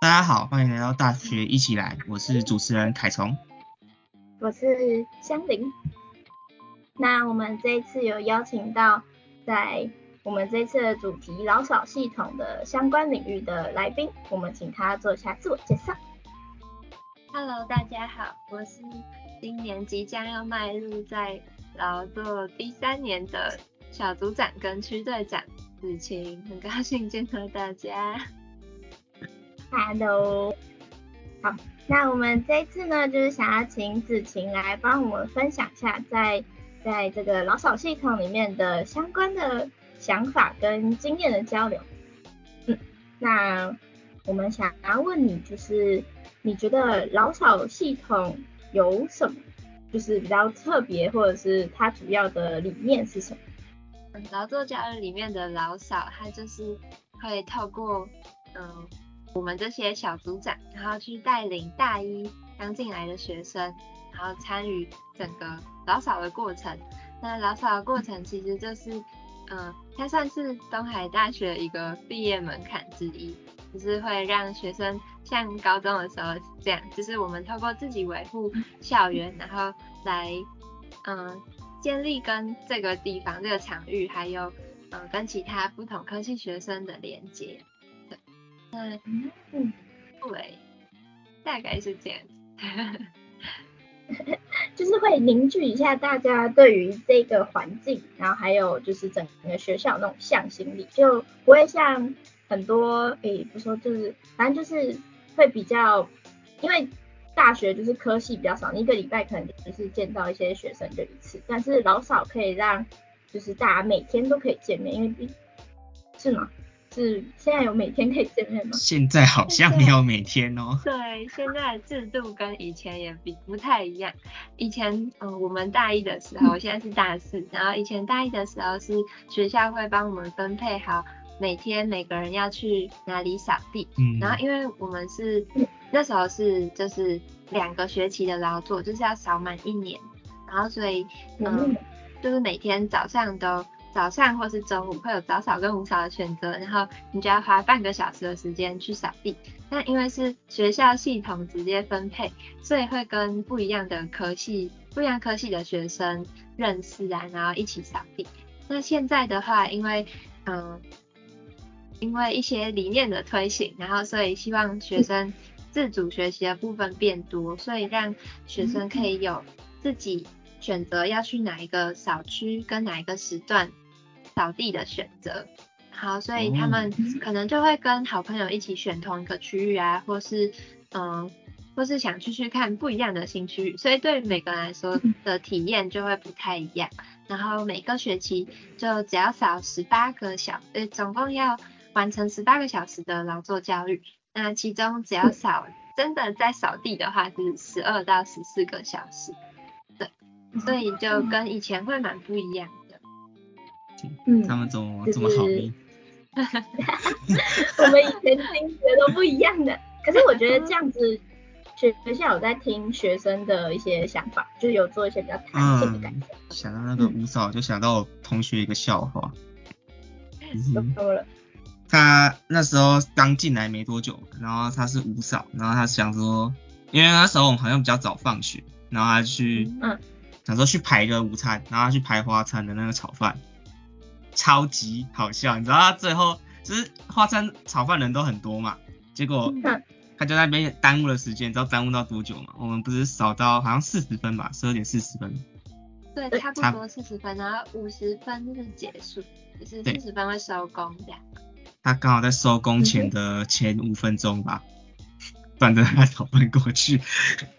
大家好，欢迎来到大学一起来，我是主持人凯崇，我是香菱。那我们这一次有邀请到在我们这次的主题老少系统的相关领域的来宾，我们请他做一下自我介绍。Hello，大家好，我是今年即将要迈入在劳作第三年的小组长跟区队长子晴，很高兴见到大家。Hello，好，那我们这一次呢，就是想要请子晴来帮我们分享一下在在这个老少系统里面的相关的想法跟经验的交流。嗯，那我们想要问你，就是你觉得老少系统有什么，就是比较特别，或者是它主要的理念是什么？嗯，劳作教育里面的老少，它就是会透过嗯。我们这些小组长，然后去带领大一刚进来的学生，然后参与整个老少的过程。那老少的过程其实就是，嗯，它算是东海大学一个毕业门槛之一，就是会让学生像高中的时候这样，就是我们透过自己维护校园，然后来，嗯，建立跟这个地方、这个场域，还有，嗯，跟其他不同科系学生的连接。嗯。嗯，对，大概是这样 就是会凝聚一下大家对于这个环境，然后还有就是整个学校那种向心力，就不会像很多诶，不说就是，反正就是会比较，因为大学就是科系比较少，你一个礼拜可能就是见到一些学生就一次，但是老少可以让就是大家每天都可以见面，因为毕是吗？是现在有每天可以见面吗？现在好像没有每天哦。对，现在制度跟以前也比不太一样。以前，嗯，我们大一的时候，现在是大四，然后以前大一的时候是学校会帮我们分配好每天每个人要去哪里扫地。嗯。然后因为我们是那时候是就是两个学期的劳作，就是要扫满一年，然后所以嗯，就是每天早上都。早上或是中午会有早扫跟午扫的选择，然后你就要花半个小时的时间去扫地。那因为是学校系统直接分配，所以会跟不一样的科系、不一样科系的学生认识啊，然后一起扫地。那现在的话，因为嗯，因为一些理念的推行，然后所以希望学生自主学习的部分变多，所以让学生可以有自己选择要去哪一个扫区跟哪一个时段。扫地的选择，好，所以他们可能就会跟好朋友一起选同一个区域啊，或是嗯，或是想去去看不一样的新区域，所以对每个人来说的体验就会不太一样。然后每个学期就只要扫十八个小，呃，总共要完成十八个小时的劳作教育。那其中只要扫真的在扫地的话是十二到十四个小时，对，所以就跟以前会蛮不一样的。嗯，他们怎么这么好命？我们以前听学都不一样的，可是我觉得这样子学学校有在听学生的一些想法，就是有做一些比较弹性的改善。想到那个五嫂，就想到我同学一个笑话。怎么了？他那时候刚进来没多久，然后他是五嫂，然后他想说，因为那时候我们好像比较早放学，然后他去，嗯，想说去排个午餐，然后他去排花餐的那个炒饭。超级好笑，你知道他最后就是花餐炒饭人都很多嘛，结果他就那边耽误了时间，你知道耽误到多久吗？我们不是扫到好像四十分吧，十二点四十分。对，差不多四十分，然后五十分是结束，就是四十分会收工这样。他刚好在收工前的前五分钟吧，端着他炒饭过去。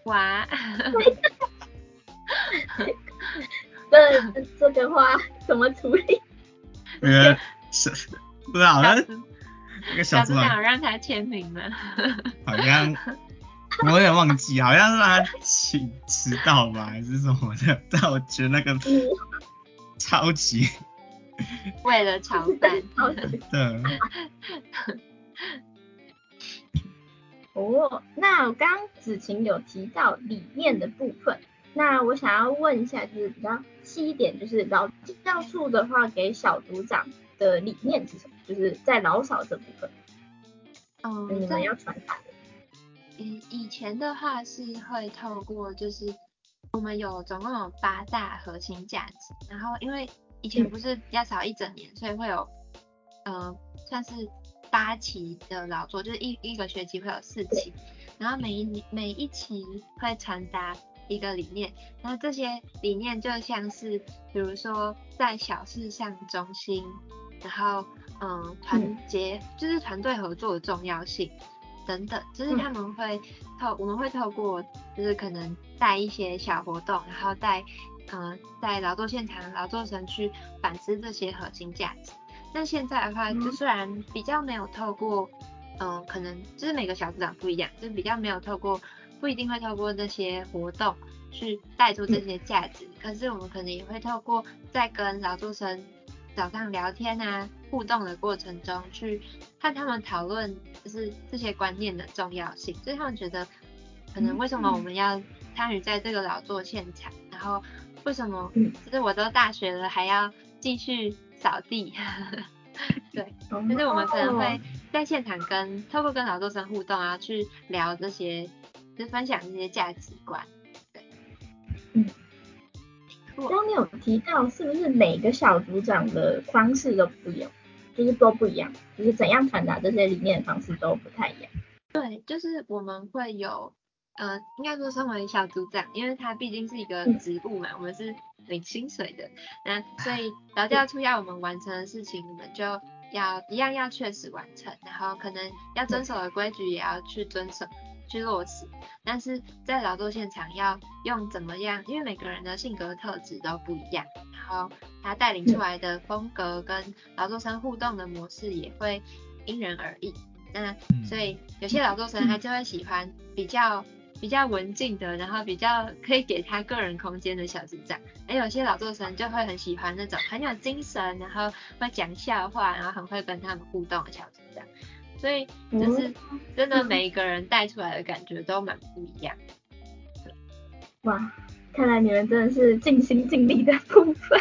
哇。这这个话怎么处理？那个是，不知道，好像那个小组长让他签名的，好像我有点忘记，好像是他请迟到吧，还是什么的，但我觉得那个超级 为了炒饭，对。哦，那我刚子晴有提到理念的部分，那我想要问一下，就是比较。细一点，就是劳教处的话，给小组长的理念是什么？就是在老少这部分，嗯，你们要传达的。以以前的话是会透过就是我们有总共有八大核心价值，然后因为以前不是要少一整年，所以会有呃算是八期的劳作，就是一一个学期会有四期，然后每一每一期会传达一个理念，那这些理念就像是比如说在小事上中心，然后嗯团结就是团队合作的重要性。等等，就是他们会透，我们会透过，就是可能带一些小活动，然后带，嗯，在劳作现场，劳作生去反思这些核心价值。那现在的话，就虽然比较没有透过，嗯，可能就是每个小组长不一样，就比较没有透过，不一定会透过这些活动去带出这些价值，可是我们可能也会透过在跟劳作生。早上聊天啊，互动的过程中，去看他们讨论，就是这些观念的重要性。所以他们觉得，可能为什么我们要参与在这个劳作现场，然后为什么，就是我都大学了还要继续扫地，对，就是我们可能会在现场跟透过跟劳作生互动啊，去聊这些，就分享这些价值观，对，嗯。刚刚你有提到，是不是每个小组长的方式都不一样，就是都不一样，就是怎样传达这些理念的方式都不太一样。对，就是我们会有，呃，应该说身为小组长，因为他毕竟是一个职务嘛，我们是领薪水的，那所以 劳教处要我们完成的事情，我们就要一样要确实完成，然后可能要遵守的规矩也要去遵守。去落实，但是在劳作现场要用怎么样？因为每个人的性格特质都不一样，然后他带领出来的风格跟劳作生互动的模式也会因人而异。那所以有些劳作生他就会喜欢比较比较文静的，然后比较可以给他个人空间的小组长，而有些劳作生就会很喜欢那种很有精神，然后会讲笑话，然后很会跟他们互动的小组长。所以就是真的每一个人带出来的感觉都蛮不一样。哇，看来你们真的是尽心尽力的部分。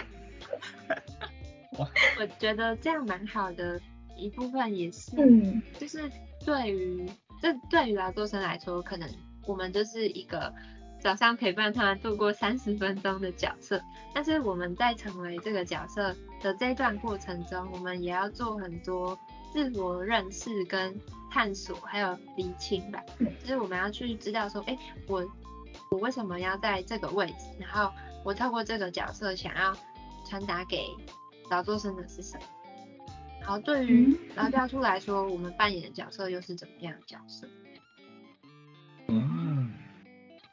哇，我觉得这样蛮好的，一部分也是，嗯，就是对于这对于劳作生来说，可能我们就是一个早上陪伴他度过三十分钟的角色，但是我们在成为这个角色的这段过程中，我们也要做很多。自我认识跟探索，还有理清吧，就是我们要去知道说，哎，我我为什么要在这个位置？然后我透过这个角色想要传达给劳作生的是什么？然后对于劳教处来说，我们扮演的角色又是怎么样的角色？嗯，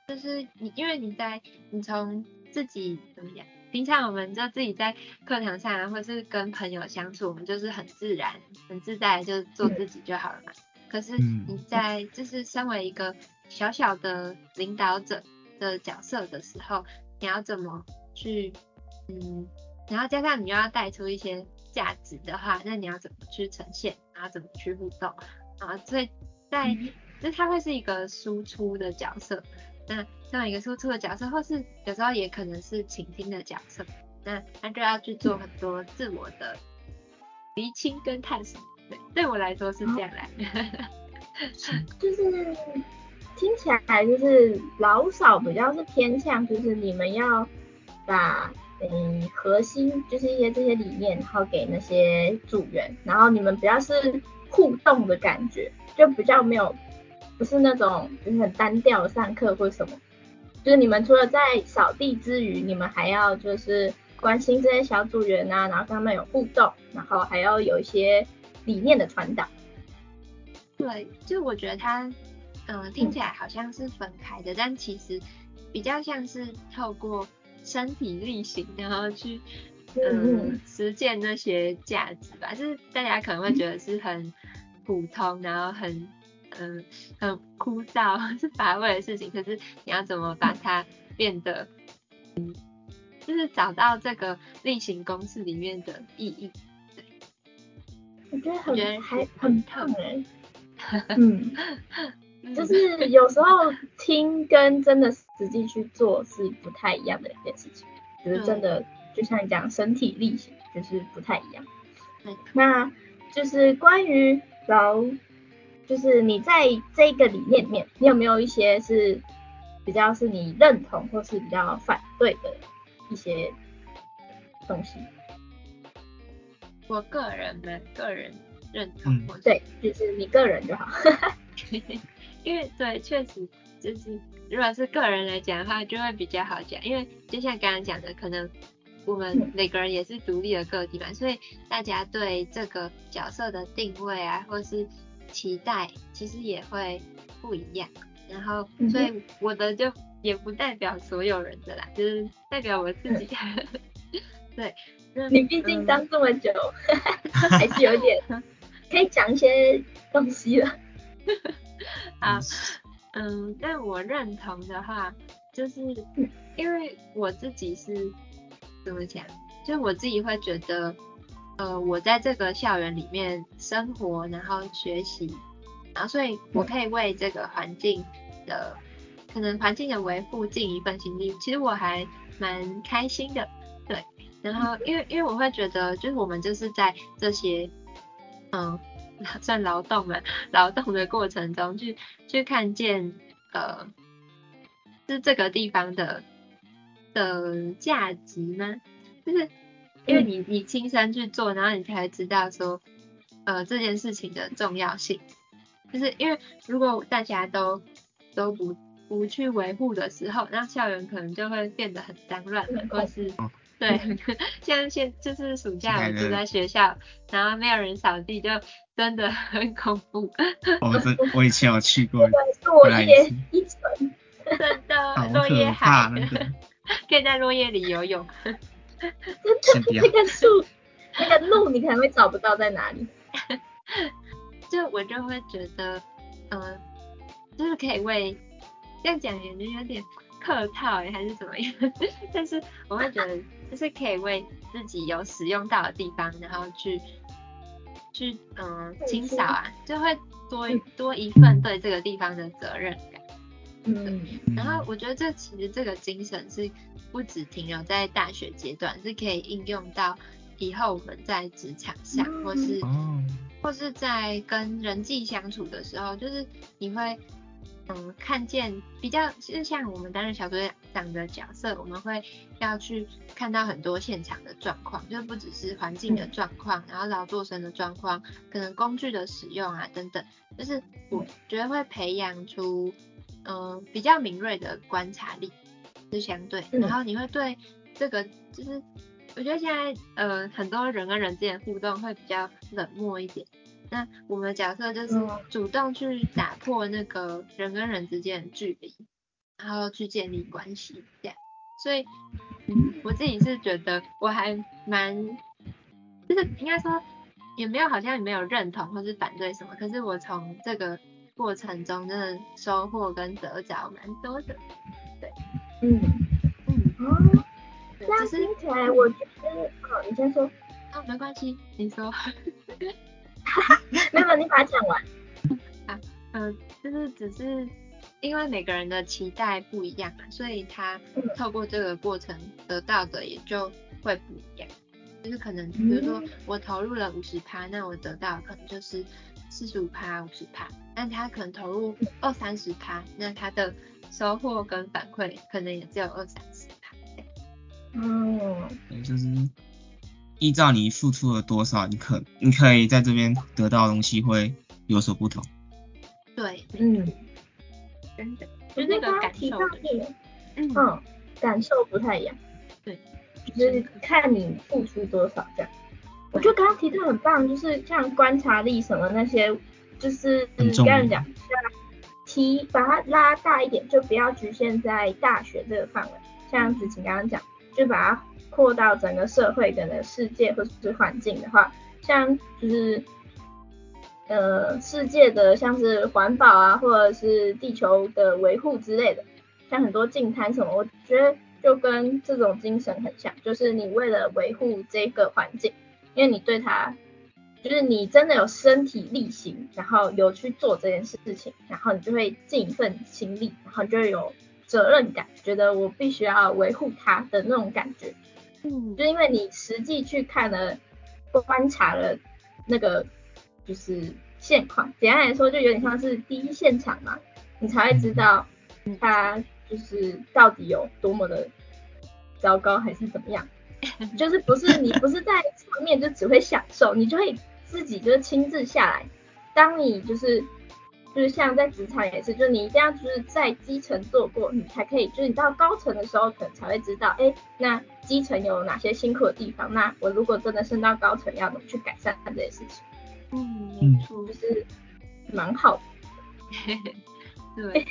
就是你，因为你在你从自己怎么样？平常我们就自己在课堂上啊，或是跟朋友相处，我们就是很自然、很自在，就做自己就好了嘛。可是你在就是身为一个小小的领导者的角色的时候，你要怎么去，嗯，然后加上你又要带出一些价值的话，那你要怎么去呈现，然后怎么去互动啊？所以在就它会是一个输出的角色。那这样一个输出的角色，或是有时候也可能是倾听的角色，那他就要去做很多自我的厘清跟探索。对，对我来说是这样来。就是听起来就是老少比较是偏向，就是你们要把嗯核心就是一些这些理念，然后给那些组员，然后你们比较是互动的感觉，就比较没有。不是那种就是很单调上课或什么，就是你们除了在扫地之余，你们还要就是关心这些小组员啊，然后跟他们有互动，然后还要有一些理念的传导。对，就我觉得他，嗯，听起来好像是分开的，但其实比较像是透过身体力行，然后去嗯实践那些价值吧。就是大家可能会觉得是很普通，然后很。嗯，很枯燥 是乏味的事情，可是你要怎么把它变得，嗯，就是找到这个例行公事里面的意义。对，我觉得很还很烫哎，嗯，就是有时候听跟真的实际去做是不太一样的两件事情，就是真的就像你讲身体力行，就是不太一样。那就是关于劳。就是你在这个理念里面，你有没有一些是比较是你认同或是比较反对的一些东西？我个人的个人认同，对，就是你个人就好。因为对，确实就是如果是个人来讲的话，就会比较好讲。因为就像刚刚讲的，可能我们每个人也是独立的个体嘛，所以大家对这个角色的定位啊，或是期待，其实也会不一样。然后，所以我的就也不代表所有人的啦，就是代表我自己。对。你毕竟当这么久，还是有点可以讲一些东西了。啊，嗯，但我认同的话，就是因为我自己是怎么讲，就我自己会觉得，呃，我在这个校园里面生活，然后学习，然后所以我可以为这个环境的可能环境的维护尽一份心力，其实我还蛮开心的，对。然后，因为因为我会觉得，就是我们就是在这些，嗯，算劳动嘛，劳动的过程中去去看见，呃，是这个地方的的价值吗？就是因为你你亲身去做，然后你才知道说，呃，这件事情的重要性。就是因为如果大家都都不不去维护的时候，那校园可能就会变得很脏乱，或是。对，像现就是暑假我住在学校，然后没有人扫地，就真的很恐怖。我真我以前有去过，落叶一层，真的落叶海，可以在落叶里游泳。真的，那个树，那个路你可能会找不到在哪里。就我就会觉得，嗯，就是可以为这样讲，感觉有点客套哎，还是怎么样？但是我会觉得。就是可以为自己有使用到的地方，然后去去嗯清扫啊，就会多多一份对这个地方的责任感。嗯，然后我觉得这其实这个精神是不只停留在大学阶段，是可以应用到以后我们在职场上，或是或是在跟人际相处的时候，就是你会。嗯，看见比较是像我们担任小组长的角色，我们会要去看到很多现场的状况，就不只是环境的状况，然后劳作生的状况，可能工具的使用啊等等，就是我觉得会培养出嗯比较敏锐的观察力是相对，然后你会对这个就是我觉得现在呃很多人跟人之间互动会比较冷漠一点。那我们的角色就是主动去打破那个人跟人之间的距离，然后去建立关系，这样。所以，嗯，我自己是觉得我还蛮，就是应该说也没有好像也没有认同或是反对什么，可是我从这个过程中真的收获跟得着蛮多的。对，嗯。嗯。哦，这样听起来我觉得，哦，你先说。啊，没关系，你说。没有，你把它讲完。啊，嗯，就是只是因为每个人的期待不一样嘛，所以他透过这个过程得到的也就会不一样。就是可能，比如说我投入了五十趴，那我得到可能就是四十五趴、五十趴。但他可能投入二三十趴，那他的收获跟反馈可能也只有二三十趴。哦，对，就是。依照你付出了多少，你可你可以在这边得到的东西会有所不同。对，嗯，真的，就那个感受，嗯，感受不太一样。对，就是看你付出多少这样。我觉得刚刚提到很棒，就是像观察力什么那些，就是刚刚讲，提把它拉大一点，就不要局限在大学这个范围。像子晴刚刚讲，就把它。扩到整个社会、整个世界或者是环境的话，像就是呃世界的像是环保啊，或者是地球的维护之类的，像很多净滩什么，我觉得就跟这种精神很像，就是你为了维护这个环境，因为你对它，就是你真的有身体力行，然后有去做这件事情，然后你就会尽一份心力，然后就会有责任感，觉得我必须要维护它的那种感觉。嗯，就因为你实际去看了、观察了那个，就是现况。简单来说，就有点像是第一现场嘛，你才会知道他就是到底有多么的糟糕还是怎么样。就是不是你不是在上面就只会享受，你就会自己就是亲自下来。当你就是就是像在职场也是，就是你一定要就是在基层做过，你才可以就是你到高层的时候可能才会知道，哎，那基层有哪些辛苦的地方？那我如果真的升到高层，要怎么去改善这些事情？嗯，没错，就是蛮好的。对，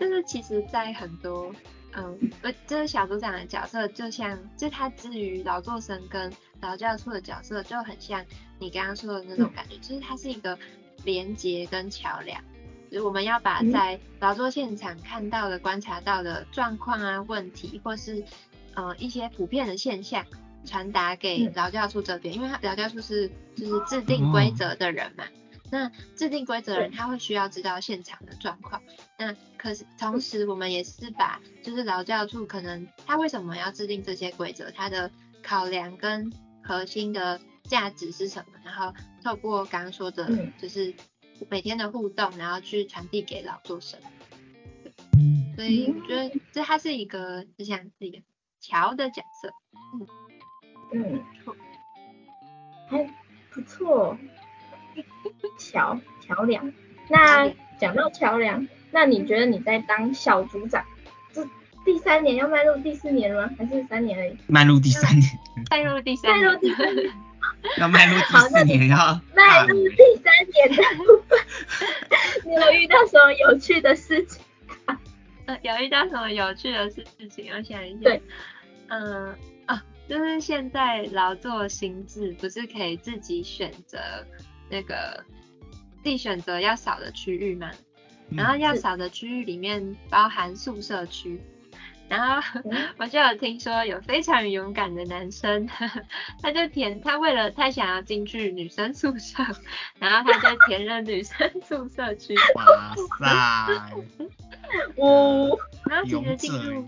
就是其实，在很多嗯，呃，这是小组长的角色，就像就他至于劳作生跟劳教处的角色，就很像你刚刚说的那种感觉，就是他是一个连接跟桥梁，就是我们要把在劳作现场看到的、观察到的状况啊、问题，或是呃一些普遍的现象。传达给劳教处这边，因为他劳教处是就是制定规则的人嘛，那制定规则的人他会需要知道现场的状况，那可是同时我们也是把就是劳教处可能他为什么要制定这些规则，他的考量跟核心的价值是什么，然后透过刚刚说的就是每天的互动，然后去传递给劳作生，所以我觉得这他是一个就像是一个桥的角色，嗯。嗯，还不错，桥桥梁。那讲到桥梁，那你觉得你在当小组长，这第三年要迈入第四年了吗？还是三年而已？迈入第三年。迈入第三。迈入第三。要迈入第四年要。迈入第三年的部分，你有遇到什么有趣的事情？呃，有遇到什么有趣的事情？我想一下。对。嗯啊。就是现在劳作心智不是可以自己选择那个自己选择要扫的区域嘛？然后要扫的区域里面包含宿舍区，然后 我就有听说有非常勇敢的男生，他就填他为了他想要进去女生宿舍，然后他就填了女生宿舍区。哇塞！哦，然后其实进入。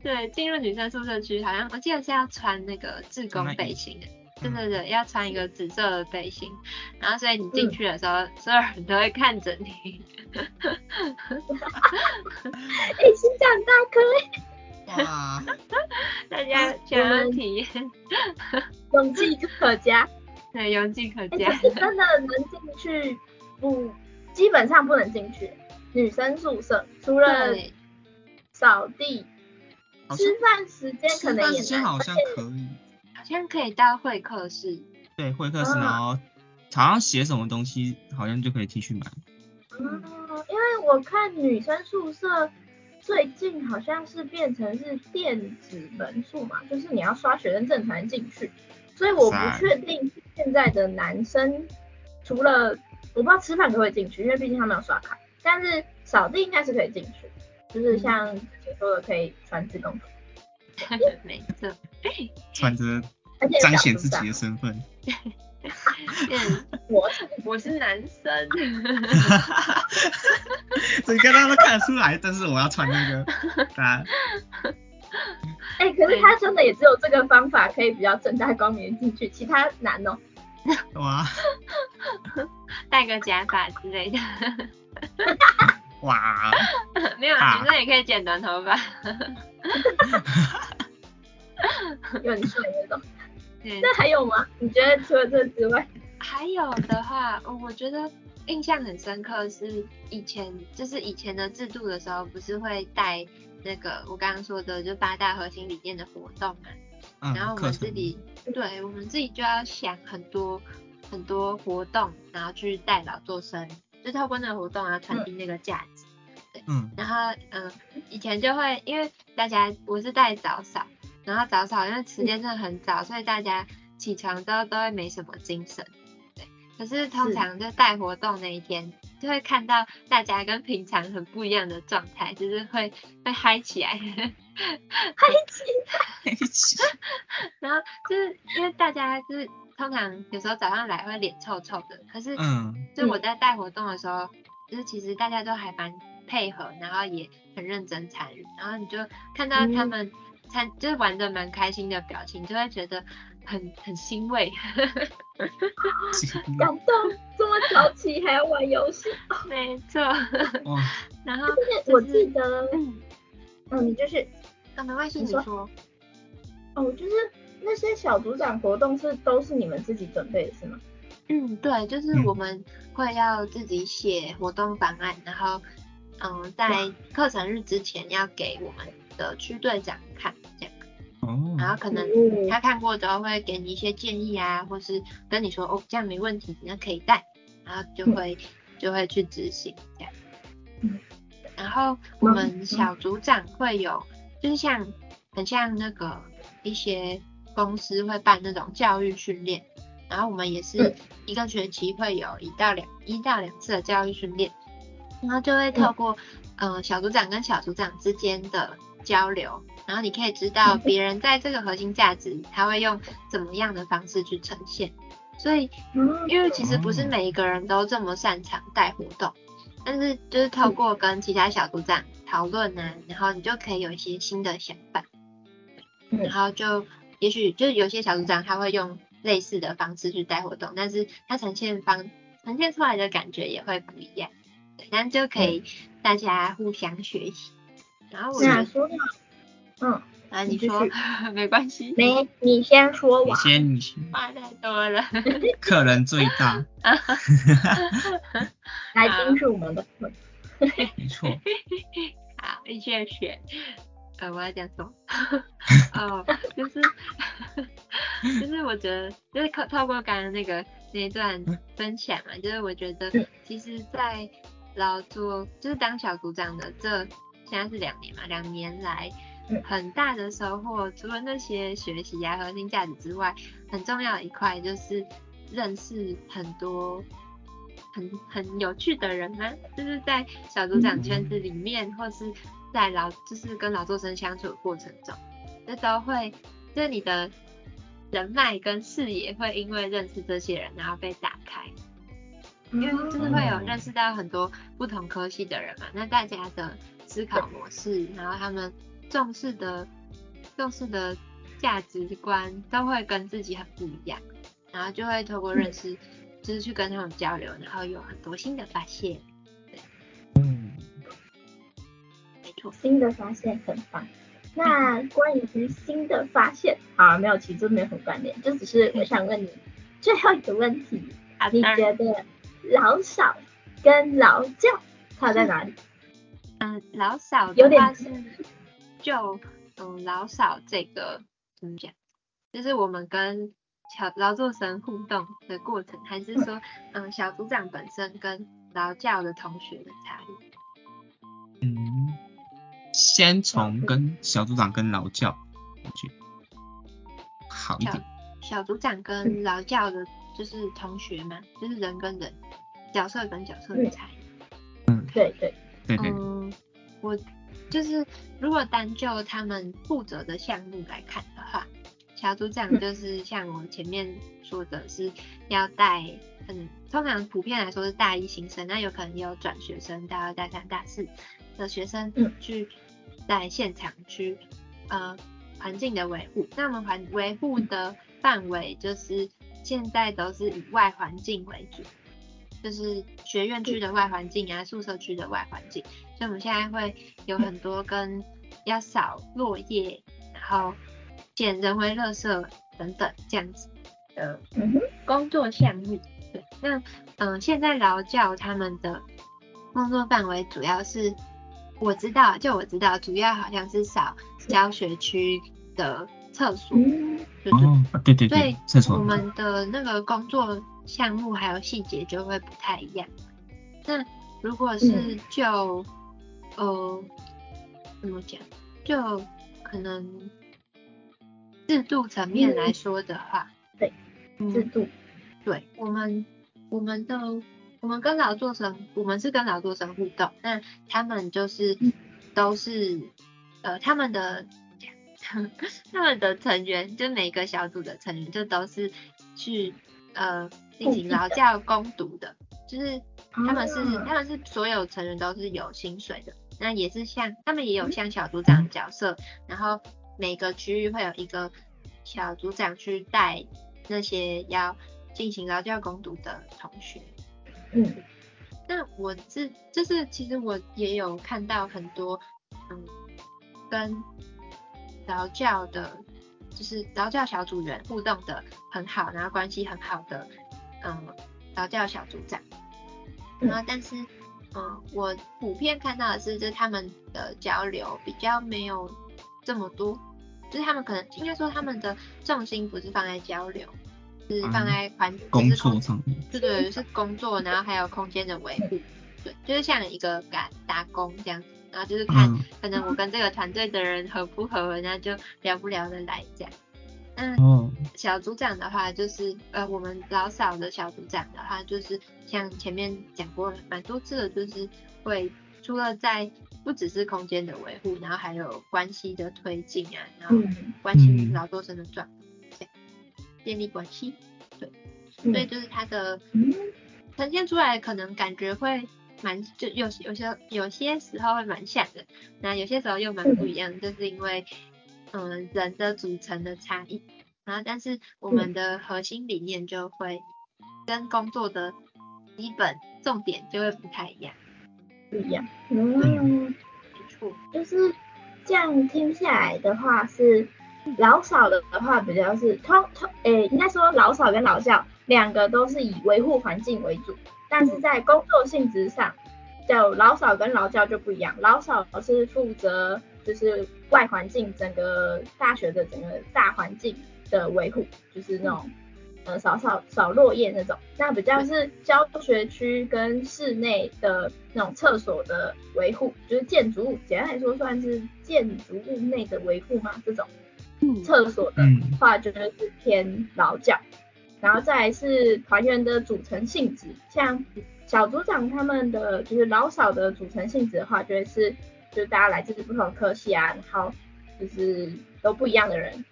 对，进入女生宿舍区，好像我记得是要穿那个志工背心的，对对对，要穿一个紫色的背心，然后所以你进去的时候，所有人都会看着你。哎，心脏大颗！哇！大家想要体验，勇气可嘉。对，勇气可嘉。真的能进去？不，基本上不能进去女生宿舍，除了扫地。吃饭时间可能也，时间好像可以，好像可以到会客室。对，会客室，然后好像写什么东西，好像就可以进去买。嗯，因为我看女生宿舍最近好像是变成是电子门宿嘛，就是你要刷学生证才能进去，所以我不确定现在的男生除了我不知道吃饭可不可以进去，因为毕竟他们要刷卡，但是扫地应该是可以进去。就是像你说的，可以穿自动服，没错，穿着 彰显自己的身份。我我是男生，所以刚刚都看得出来，但是我要穿那个啊。哎，可是他真的也只有这个方法可以比较正大光明进去，其他难哦。哇，戴个假发之类的。哇，没有，女生也可以剪短头发，有很帅那种。那还有吗？你觉得除了这之外？还有的话，我觉得印象很深刻是以前，就是以前的制度的时候，不是会带那个我刚刚说的就八大核心理念的活动嘛？嗯。然后我们自己，对我们自己就要想很多很多活动，然后去带老做生。就透过那个活动啊，传递那个价值，对，嗯，然后嗯，以前就会因为大家我是带早扫，然后早扫因为时间真的很早，所以大家起床之后都会没什么精神，对，可是通常就带活动那一天，就会看到大家跟平常很不一样的状态，就是会会嗨起来，嗨 起来，起来，然后就是因为大家就是。通常有时候早上来会脸臭臭的，可是，嗯，就我在带活动的时候，就是其实大家都还蛮配合，然后也很认真参与，然后你就看到他们参就是玩的蛮开心的表情，就会觉得很很欣慰。感动，这么早起还要玩游戏，没错。然后我记得，嗯，嗯，你就是，啊，没关系，你说。哦，就是那些小组长活动是都是你们自己准备的是吗？嗯，对，就是我们会要自己写活动方案，然后，嗯，在课程日之前要给我们的区队长看，这样。哦。然后可能他看过之后会给你一些建议啊，或是跟你说哦这样没问题，那可以带，然后就会就会去执行这样。嗯。然后我们小组长会有，就是像很像那个一些公司会办那种教育训练。然后我们也是一个学期会有一到两一到两次的教育训练，然后就会透过呃小组长跟小组长之间的交流，然后你可以知道别人在这个核心价值他会用怎么样的方式去呈现。所以因为其实不是每一个人都这么擅长带活动，但是就是透过跟其他小组长讨论啊，然后你就可以有一些新的想法，然后就也许就是有些小组长他会用。类似的方式去带活动，但是他呈现方呈现出来的感觉也会不一样，对，但就可以大家互相学习。然后我说的，嗯，啊，你说 没关系，没，你先说，你先，你先，话太多了，客人最大，来宾是我们的，没错，好，谢谢。呃，我要讲什么？哦，就是就是我觉得，就是透透过刚刚那个那一段分享嘛，就是我觉得，其实，在劳作就是当小组长的这现在是两年嘛，两年来很大的收获，除了那些学习啊核心价值之外，很重要一块就是认识很多很很有趣的人啊，就是在小组长圈子里面或是。在老就是跟劳作生相处的过程中，这都会就是你的人脉跟视野会因为认识这些人然后被打开，因为就是会有认识到很多不同科系的人嘛，那大家的思考模式，然后他们重视的重视的价值观都会跟自己很不一样，然后就会透过认识就是去跟他们交流，然后有很多新的发现对。嗯。有。新的发现很棒。那关于新的发现啊，没有，其实没有很关联，就只是我想问你最后一个问题：你觉得老少跟老教差在哪里？嗯，老少有点是就嗯老少这个怎么讲？就是我们跟小劳作生互动的过程，还是说嗯小组长本身跟劳教的同学的差异？嗯。先从跟小组长跟劳教去好一点。小组长跟劳教的就是同学嘛，就是人跟人角色跟角色的差异。嗯，对对对对。嗯，我就是如果单就他们负责的项目来看的话，小组长就是像我前面说的是要带，嗯，通常普遍来说是大一新生，那有可能也有转学生，大二、大三、大四的学生去。在现场去呃环境的维护，那我们环维护的范围就是现在都是以外环境为主，就是学院区的外环境啊，宿舍区的外环境，所以我们现在会有很多跟要扫落叶，然后捡人为垃圾等等这样子的工作项目。对，那嗯现在劳教他们的工作范围主要是。我知道，就我知道，主要好像是扫教学区的厕所，对对对。我们的那个工作项目还有细节就会不太一样。那如果是就呃怎么讲，就可能制度层面来说的话，对，制度，对我们我们的。我们跟劳作生，我们是跟劳作生互动，那他们就是都是呃他们的 他们的成员，就每个小组的成员，就都是去呃进行劳教攻读的，就是他们是他们是所有成员都是有薪水的，那也是像他们也有像小组长角色，然后每个区域会有一个小组长去带那些要进行劳教攻读的同学。嗯，那我是就是其实我也有看到很多嗯跟劳教的，就是劳教小组员互动的很好，然后关系很好的嗯劳教小组长。然后但是嗯我普遍看到的是，就是他们的交流比较没有这么多，就是他们可能应该说他们的重心不是放在交流。是放在环工作上面，对对，是工作，然后还有空间的维护，对，就是像一个打打工这样子，然后就是看可能我跟这个团队的人合不合，那就聊不聊得来这样。嗯，小组长的话就是呃，我们老少的小组长的话就是像前面讲过蛮多次的，就是会除了在不只是空间的维护，然后还有关系的推进啊，然后关心劳作生的状。建立关系，对，所以就是他的呈现出来，可能感觉会蛮就有有些有些时候会蛮像的，那有些时候又蛮不一样，就是因为嗯人的组成的差异，然后但是我们的核心理念就会跟工作的基本重点就会不太一样，不一样，嗯，没。错，就是这样听下来的话是。老少的话比较是通通，诶，应该说老少跟老教两个都是以维护环境为主，但是在工作性质上，就老嫂跟老教就不一样。老嫂是负责就是外环境整个大学的整个大环境的维护，就是那种呃扫扫扫落叶那种。那比较是教学区跟室内的那种厕所的维护，就是建筑物，简单来说算是建筑物内的维护吗？这种。厕所的话就是偏劳教，然后再来是团员的组成性质，像小组长他们的就是老少的组成性质的话，就会是就是大家来自不同科系啊，然后就是都不一样的人，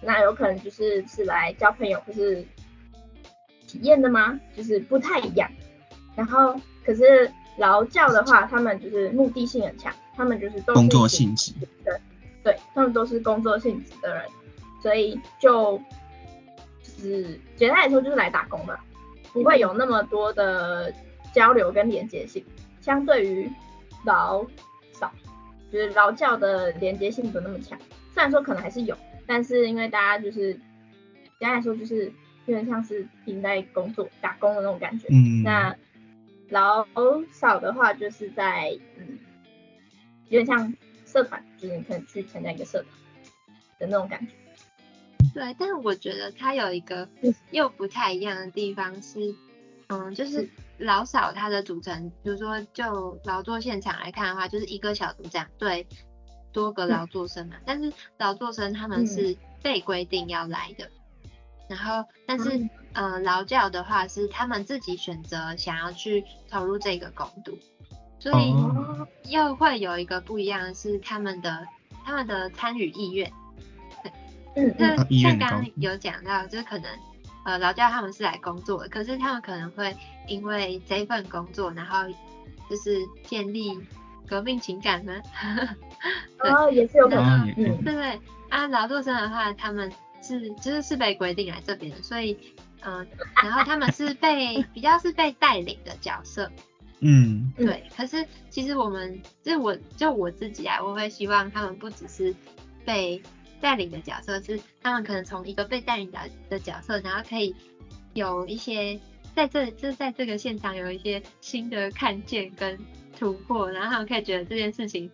那有可能就是是来交朋友或是体验的吗？就是不太一样。然后可是劳教的话，他们就是目的性很强，他们就是工作性质。对。对他们都是工作性质的人，所以就就是简单来说就是来打工的，不会有那么多的交流跟连接性。相对于劳少，就是劳教的连接性不那么强。虽然说可能还是有，但是因为大家就是简单来说就是有点像是停在工作打工的那种感觉。嗯。那劳少的话就是在嗯，有点像。社团就是你可以去参加一个社团的那种感觉。对，但是我觉得它有一个又不太一样的地方是，嗯，就是老少它的组成，比如说就劳作现场来看的话，就是一个小组长对多个劳作生嘛。但是劳作生他们是被规定要来的，然后但是呃劳教的话是他们自己选择想要去投入这个工读。所以又会有一个不一样的是他们的他们的参与意愿，嗯，那像刚刚有讲到，就是可能呃劳教他们是来工作的，可是他们可能会因为这份工作，然后就是建立革命情感呢，哦，也是有可能，嗯，对对，啊劳作生的话，他们是就是是被规定来这边的，所以嗯，然后他们是被比较是被带领的角色。嗯，对。可是其实我们就我就我自己啊，我会希望他们不只是被带领的角色，是他们可能从一个被带领的的角色，然后可以有一些在这就是在这个现场有一些新的看见跟突破，然后他们可以觉得这件事情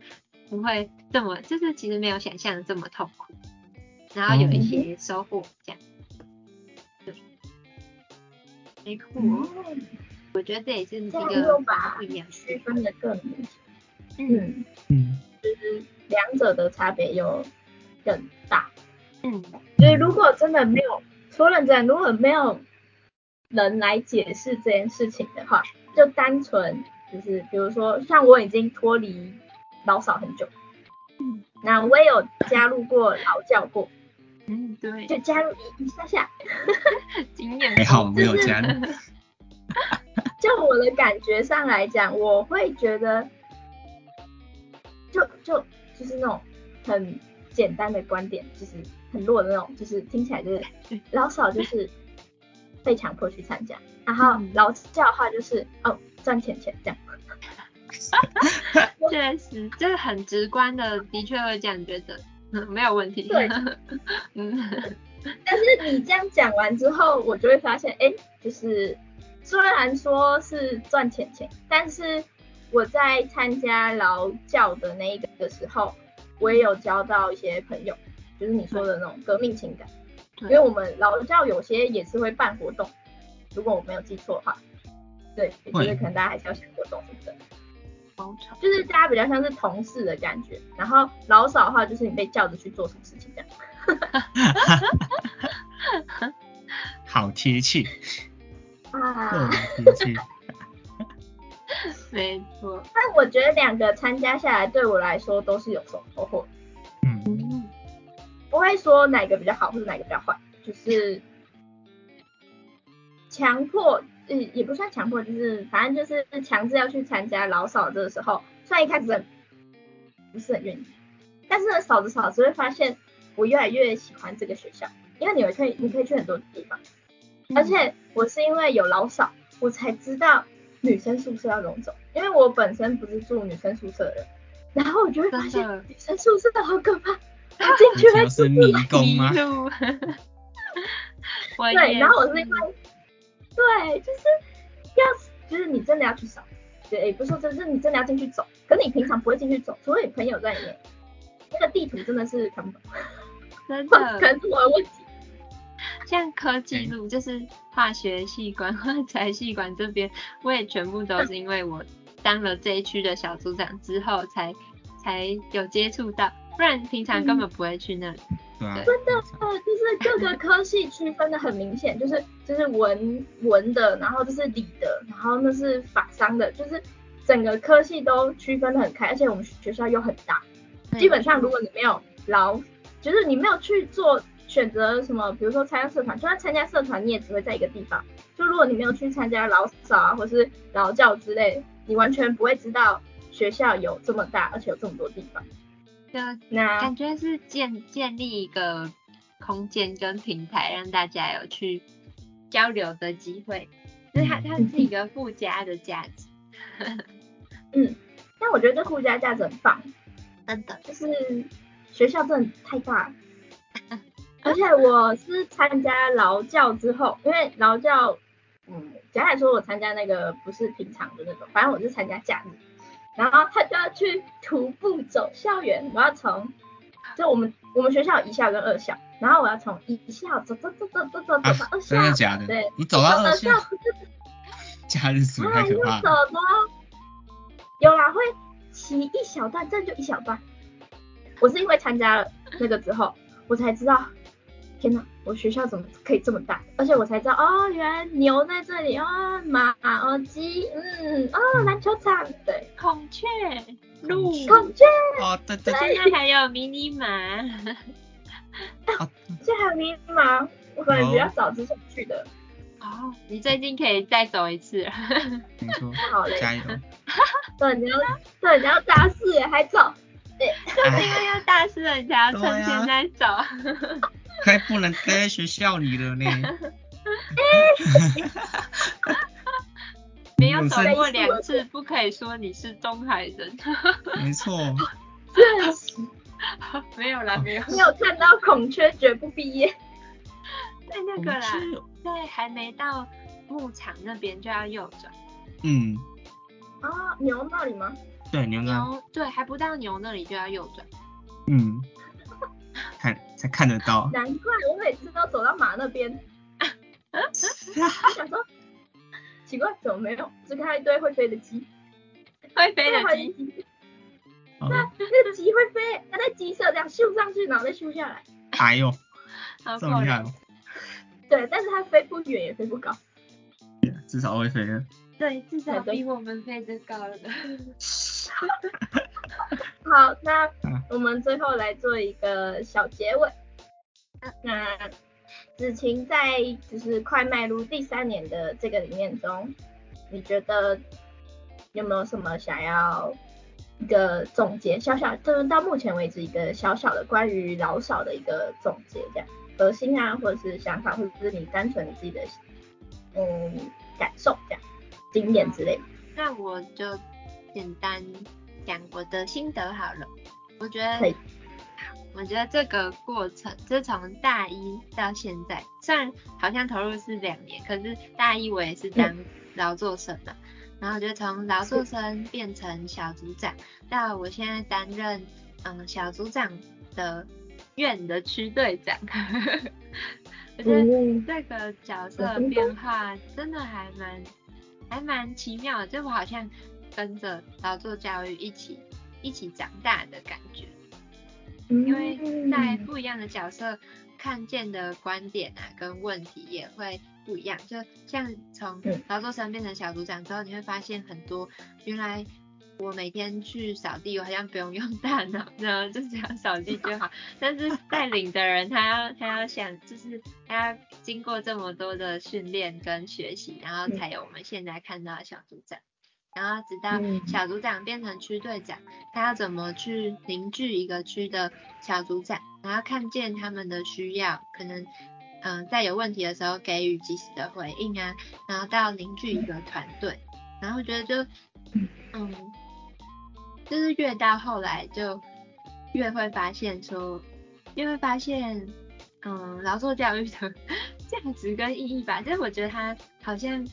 不会这么，就是其实没有想象的这么痛苦，然后有一些收获这样。对，没错。我觉得这也是一个不一样区分的更明显。嗯嗯，就是两者的差别又更大。嗯，所以如果真的没有说认真，如果没有人来解释这件事情的话，就单纯就是比如说像我已经脱离老少很久，嗯，那我也有加入过劳教过，嗯对，就加入一下下，经验。还好没有加入。就我的感觉上来讲，我会觉得，就就就是那种很简单的观点，就是很弱的那种，就是听起来就是 老少就是被强迫去参加，然后劳教的话就是哦赚钱钱这样。确实，这是很直观的，的确会这样觉得，嗯没有问题。对，嗯。但是你这样讲完之后，我就会发现，哎，就是虽然说是赚钱钱，但是我在参加劳教的那一个的时候，我也有交到一些朋友，就是你说的那种革命情感。因为我们老教有些也是会办活动，如果我没有记错的话，对，就是可能大家还是要想活动什么的。就是大家比较像是同事的感觉，然后老少的话就是你被叫着去做什么事情这样。好贴切啊，贴切，没错。但我觉得两个参加下来对我来说都是有收获。嗯，不会说哪个比较好或者哪个比较坏，就是强迫。嗯，也不算强迫，就是反正就是强制要去参加老嫂这个时候，虽然一开始不是很愿意，但是嫂子嫂子会发现我越来越喜欢这个学校，因为你们可以你可以去很多地方，而且我是因为有老嫂，我才知道女生宿舍要怎么走，因为我本身不是住女生宿舍的人，然后我就会发现女生宿舍好可怕，进去会是迷宫吗？对，然后我是因为。对，就是要，就是你真的要去扫，对，也不是说真是你真的要进去走，可是你平常不会进去走，除非你朋友在里面，那个地图真的是看不懂，真的，可能是我的问题。像科技路，就是化学系管、材系管这边，我也全部都是因为我当了这一区的小组长之后，才才有接触到，不然平常根本不会去那里。对真的，就是各个科系区分的很明显，就是就是文文的，然后就是理的，然后那是法商的，就是整个科系都区分的很开，而且我们学校又很大，基本上如果你没有劳，就是你没有去做选择什么，比如说参加社团，就算参加社团，你也只会在一个地方。就如果你没有去参加劳少啊，或是劳教之类，你完全不会知道学校有这么大，而且有这么多地方。那感觉是建建立一个空间跟平台，让大家有去交流的机会，就是它它是一个附加的价值。嗯，但我觉得这附加价值很棒，真的，就是学校真的太大，而且我是参加劳教之后，因为劳教，嗯，简单来说，我参加那个不是平常的那种，反正我是参加假日。然后他就要去徒步走校园，我要从，就我们我们学校有一校跟二校，然后我要从一校走走走走走走走到二校，真的假的？对，你走到二校，假日走太可怕。走的，有啦，会骑一小段，这就一小段。我是因为参加了那个之后，我才知道。天哪，我学校怎么可以这么大？而且我才知道哦，原来牛在这里哦，马哦鸡，嗯哦，篮球场，对，孔雀，鹿，孔雀，哦对对，现在还有迷你马，现在还有迷你马，我可能比较早之前去的。哦，你最近可以再走一次。没错，好嘞，加油。对，你要对你要大四还走，对，就是 因为要大四了，你才要趁现在走。还不能待在学校里了呢。没有走过两次，不可以说你是东海人。没错。没有啦，没有。没有看到孔雀绝不毕业。在那个啦，在还没到牧场那边就要右转。嗯。啊，牛那里吗？对，牛那。牛对，还不到牛那里就要右转。嗯。看才看得到，难怪我每次都走到马那边，想说奇怪怎么没有，只看到一堆会飞的鸡，会飞的鸡，那那个鸡会飞，它在鸡舍这样咻上去，然后再咻下来，哎呦，这么厉害哦，对，但是它飞不远也飞不高，至少会飞的，对，至少比我们飞得高了。好，那我们最后来做一个小结尾。那子晴在就是快迈入第三年的这个里面中，你觉得有没有什么想要一个总结，小小就是到目前为止一个小小的关于老少的一个总结，这样核心啊，或者是想法，或者是你单纯自己的嗯感受这样经验之类的。那我就简单讲我的心得好了，我觉得。我觉得这个过程，就从大一到现在，虽然好像投入是两年，可是大一我也是当劳作生嘛。然后我觉得从劳作生变成小组长，到我现在担任嗯小组长的院的区队长，我觉得这个角色变化真的还蛮还蛮奇妙的，就我好像跟着劳作教育一起一起长大的感觉。因为在不一样的角色看见的观点啊，跟问题也会不一样。就像从劳作生变成小组长之后，你会发现很多原来我每天去扫地，我好像不用用大脑，然后就只要扫地就好。但是带领的人，他要他要想，就是他要经过这么多的训练跟学习，然后才有我们现在看到的小组长。然后直到小组长变成区队长，他要怎么去凝聚一个区的小组长，然后看见他们的需要，可能嗯在有问题的时候给予及时的回应啊，然后到凝聚一个团队，然后我觉得就嗯。就是越到后来就越会发现说，越会发现嗯劳作教育的 价值跟意义吧，就是我觉得他好像。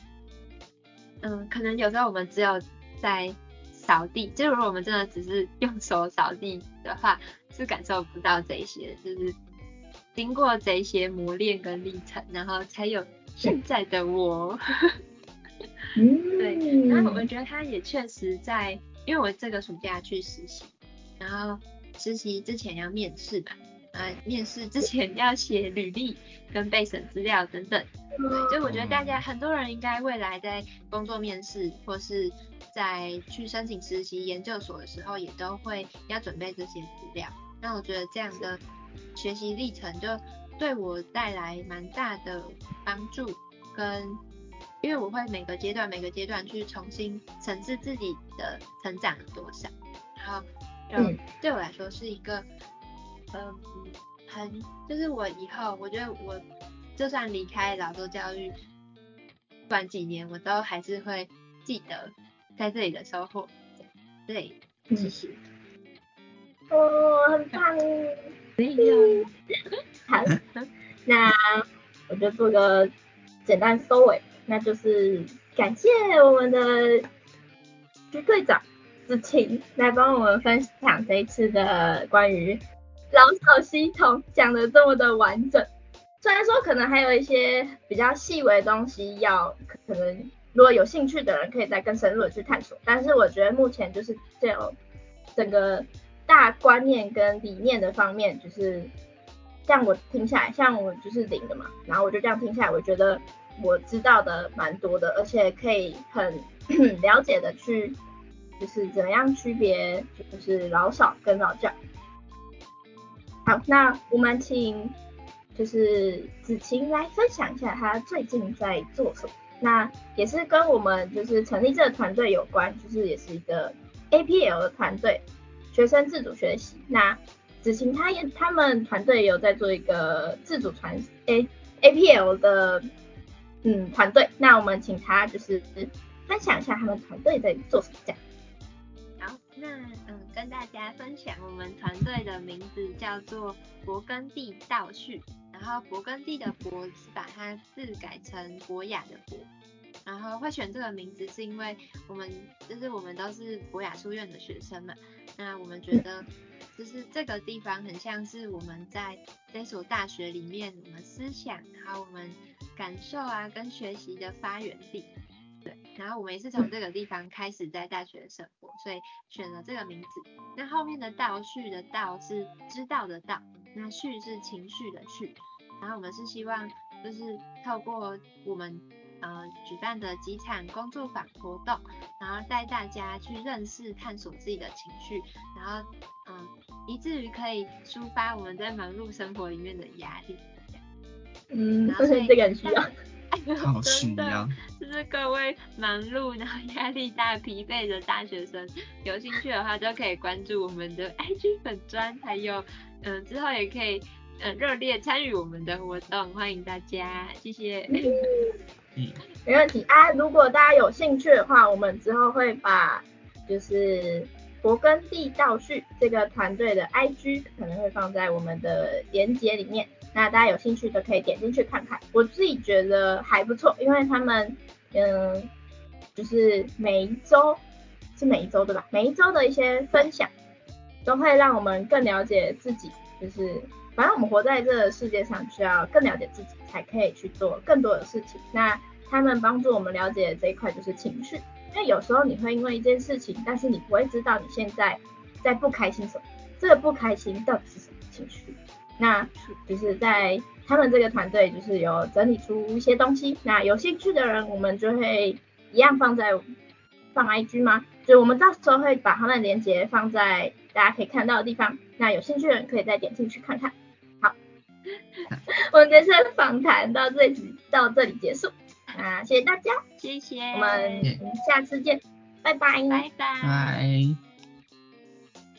嗯，可能有时候我们只有在扫地，就如果我们真的只是用手扫地的话，是感受不到这些，就是经过这些磨练跟历程，然后才有现在的我。对，然后我觉得他也确实在，因为我这个暑假去实习，然后实习之前要面试嘛。呃，面试之前要写履历跟备审资料等等，对，就我觉得大家很多人应该未来在工作面试或是在去申请实习研究所的时候，也都会要准备这些资料。那我觉得这样的学习历程就对我带来蛮大的帮助，跟因为我会每个阶段每个阶段去重新审视自己的成长有多少，然后就对我来说是一个。嗯，很就是我以后，我觉得我就算离开老州教育，短几年，我都还是会记得在这里的收获。对，谢谢。哦，很棒。没有。好，那我就做个简单收尾，那就是感谢我们的徐队长子晴来帮我们分享这一次的关于。老少系统讲的这么的完整，虽然说可能还有一些比较细微的东西要，可能如果有兴趣的人可以再更深入的去探索，但是我觉得目前就是这种整个大观念跟理念的方面，就是像我听下来，像我就是零的嘛，然后我就这样听下来，我觉得我知道的蛮多的，而且可以很 了解的去，就是怎样区别就是老少跟老教。好，那我们请就是子晴来分享一下她最近在做什么。那也是跟我们就是成立这个团队有关，就是也是一个 APL 的团队，学生自主学习。那子晴她也他们团队有在做一个自主传 A APL 的嗯团队。那我们请他就是分享一下他们团队在做什么。这样。好，那嗯。跟大家分享，我们团队的名字叫做勃艮第倒叙，然后勃艮第的勃是把它字改成博雅的博，然后会选这个名字是因为我们就是我们都是博雅书院的学生嘛，那我们觉得就是这个地方很像是我们在这所大学里面，我们思想还有我们感受啊跟学习的发源地。对，然后我们也是从这个地方开始在大学生活，所以选了这个名字。那后面的道”序的倒是知道的道，那序是情绪的序。然后我们是希望就是透过我们呃举办的几场工作坊活动，然后带大家去认识、探索自己的情绪，然后嗯以至于可以抒发我们在忙碌生活里面的压力。嗯，所以这个很需要。好需要。就是各位忙碌然后压力大、疲惫的大学生，有兴趣的话都可以关注我们的 IG 粉专，还有嗯之后也可以嗯热烈参与我们的活动，欢迎大家，谢谢。嗯，没问题啊。如果大家有兴趣的话，我们之后会把就是勃艮第倒叙这个团队的 IG 可能会放在我们的连接里面。那大家有兴趣的可以点进去看看，我自己觉得还不错，因为他们嗯，就是每一周是每一周对吧？每一周的一些分享都会让我们更了解自己，就是反正我们活在这个世界上，需要更了解自己，才可以去做更多的事情。那他们帮助我们了解这一块就是情绪，因为有时候你会因为一件事情，但是你不会知道你现在在不开心什么，这个不开心到底是什么情绪。那就是在他们这个团队，就是有整理出一些东西。那有兴趣的人，我们就会一样放在放 IG 吗？就我们到时候会把他们链接放在大家可以看到的地方。那有兴趣的人可以再点进去看看。好，我们这次访谈到这里到这里结束。那谢谢大家，谢谢，我们下次见，拜拜，拜拜。